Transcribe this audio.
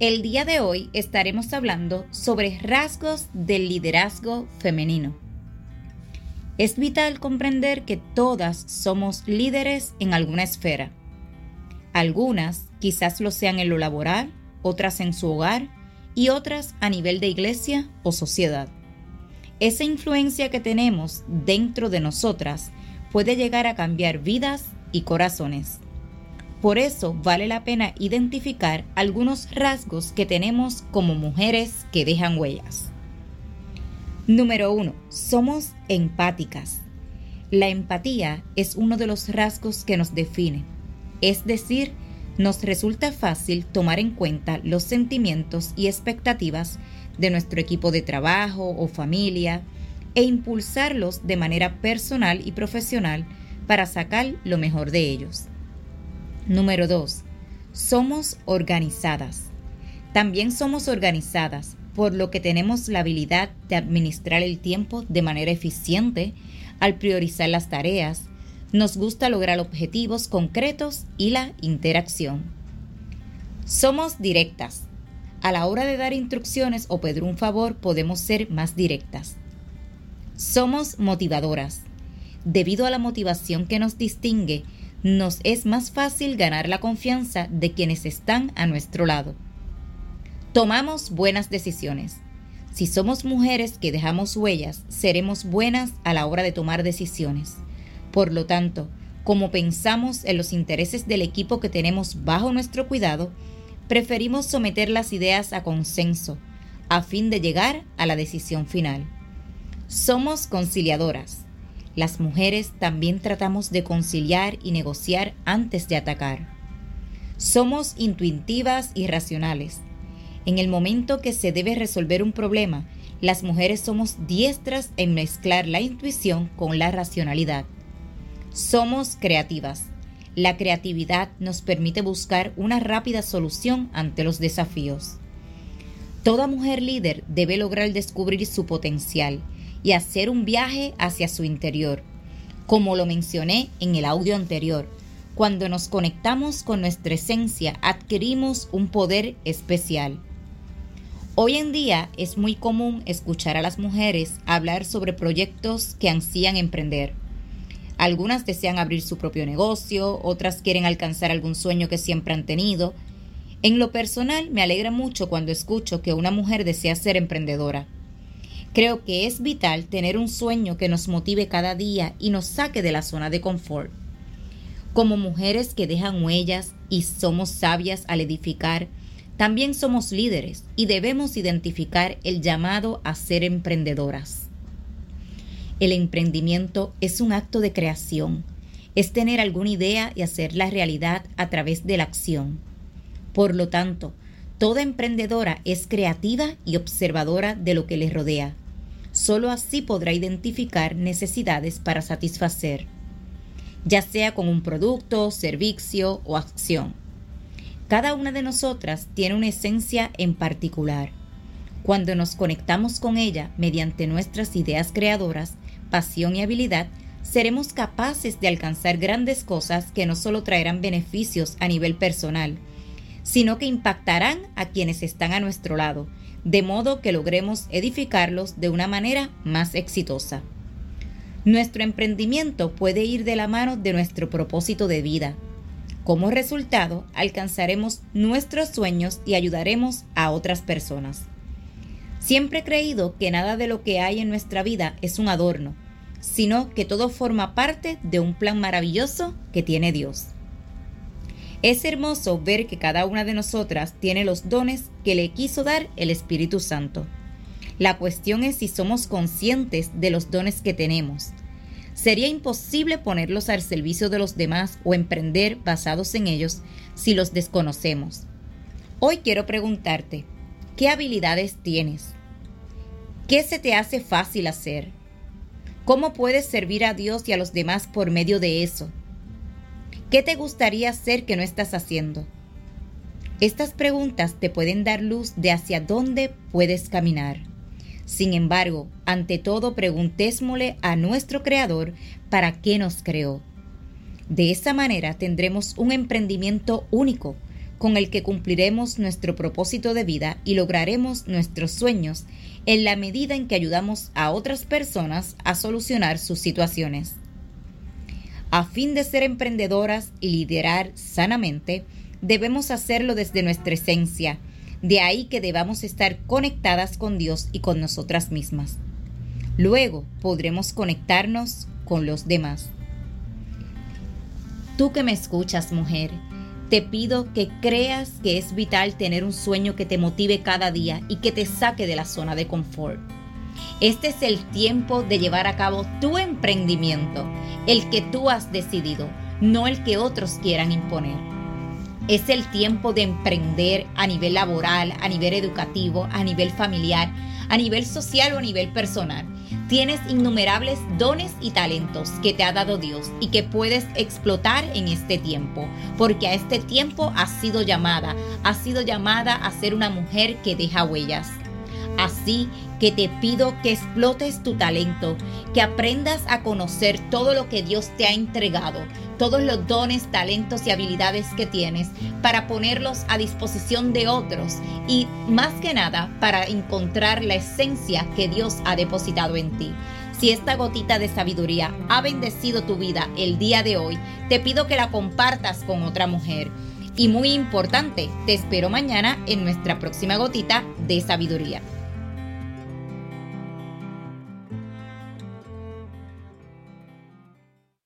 el día de hoy estaremos hablando sobre rasgos del liderazgo femenino. Es vital comprender que todas somos líderes en alguna esfera. Algunas quizás lo sean en lo laboral, otras en su hogar y otras a nivel de iglesia o sociedad. Esa influencia que tenemos dentro de nosotras puede llegar a cambiar vidas y corazones. Por eso vale la pena identificar algunos rasgos que tenemos como mujeres que dejan huellas. Número 1. Somos empáticas. La empatía es uno de los rasgos que nos define, es decir, nos resulta fácil tomar en cuenta los sentimientos y expectativas de nuestro equipo de trabajo o familia e impulsarlos de manera personal y profesional para sacar lo mejor de ellos. Número 2. Somos organizadas. También somos organizadas, por lo que tenemos la habilidad de administrar el tiempo de manera eficiente al priorizar las tareas. Nos gusta lograr objetivos concretos y la interacción. Somos directas. A la hora de dar instrucciones o pedir un favor podemos ser más directas. Somos motivadoras. Debido a la motivación que nos distingue, nos es más fácil ganar la confianza de quienes están a nuestro lado. Tomamos buenas decisiones. Si somos mujeres que dejamos huellas, seremos buenas a la hora de tomar decisiones. Por lo tanto, como pensamos en los intereses del equipo que tenemos bajo nuestro cuidado, preferimos someter las ideas a consenso, a fin de llegar a la decisión final. Somos conciliadoras. Las mujeres también tratamos de conciliar y negociar antes de atacar. Somos intuitivas y racionales. En el momento que se debe resolver un problema, las mujeres somos diestras en mezclar la intuición con la racionalidad. Somos creativas. La creatividad nos permite buscar una rápida solución ante los desafíos. Toda mujer líder debe lograr descubrir su potencial y hacer un viaje hacia su interior. Como lo mencioné en el audio anterior, cuando nos conectamos con nuestra esencia adquirimos un poder especial. Hoy en día es muy común escuchar a las mujeres hablar sobre proyectos que ansían emprender. Algunas desean abrir su propio negocio, otras quieren alcanzar algún sueño que siempre han tenido. En lo personal me alegra mucho cuando escucho que una mujer desea ser emprendedora. Creo que es vital tener un sueño que nos motive cada día y nos saque de la zona de confort. Como mujeres que dejan huellas y somos sabias al edificar, también somos líderes y debemos identificar el llamado a ser emprendedoras. El emprendimiento es un acto de creación, es tener alguna idea y hacerla realidad a través de la acción. Por lo tanto, toda emprendedora es creativa y observadora de lo que le rodea Solo así podrá identificar necesidades para satisfacer, ya sea con un producto, servicio o acción. Cada una de nosotras tiene una esencia en particular. Cuando nos conectamos con ella mediante nuestras ideas creadoras, pasión y habilidad, seremos capaces de alcanzar grandes cosas que no solo traerán beneficios a nivel personal, sino que impactarán a quienes están a nuestro lado de modo que logremos edificarlos de una manera más exitosa. Nuestro emprendimiento puede ir de la mano de nuestro propósito de vida. Como resultado, alcanzaremos nuestros sueños y ayudaremos a otras personas. Siempre he creído que nada de lo que hay en nuestra vida es un adorno, sino que todo forma parte de un plan maravilloso que tiene Dios. Es hermoso ver que cada una de nosotras tiene los dones que le quiso dar el Espíritu Santo. La cuestión es si somos conscientes de los dones que tenemos. Sería imposible ponerlos al servicio de los demás o emprender basados en ellos si los desconocemos. Hoy quiero preguntarte, ¿qué habilidades tienes? ¿Qué se te hace fácil hacer? ¿Cómo puedes servir a Dios y a los demás por medio de eso? ¿Qué te gustaría hacer que no estás haciendo? Estas preguntas te pueden dar luz de hacia dónde puedes caminar. Sin embargo, ante todo preguntémosle a nuestro Creador para qué nos creó. De esa manera tendremos un emprendimiento único con el que cumpliremos nuestro propósito de vida y lograremos nuestros sueños en la medida en que ayudamos a otras personas a solucionar sus situaciones. A fin de ser emprendedoras y liderar sanamente, debemos hacerlo desde nuestra esencia, de ahí que debamos estar conectadas con Dios y con nosotras mismas. Luego podremos conectarnos con los demás. Tú que me escuchas, mujer, te pido que creas que es vital tener un sueño que te motive cada día y que te saque de la zona de confort. Este es el tiempo de llevar a cabo tu emprendimiento, el que tú has decidido, no el que otros quieran imponer. Es el tiempo de emprender a nivel laboral, a nivel educativo, a nivel familiar, a nivel social o a nivel personal. Tienes innumerables dones y talentos que te ha dado Dios y que puedes explotar en este tiempo, porque a este tiempo has sido llamada, has sido llamada a ser una mujer que deja huellas. Así que te pido que explotes tu talento, que aprendas a conocer todo lo que Dios te ha entregado, todos los dones, talentos y habilidades que tienes para ponerlos a disposición de otros y más que nada para encontrar la esencia que Dios ha depositado en ti. Si esta gotita de sabiduría ha bendecido tu vida el día de hoy, te pido que la compartas con otra mujer. Y muy importante, te espero mañana en nuestra próxima gotita de sabiduría.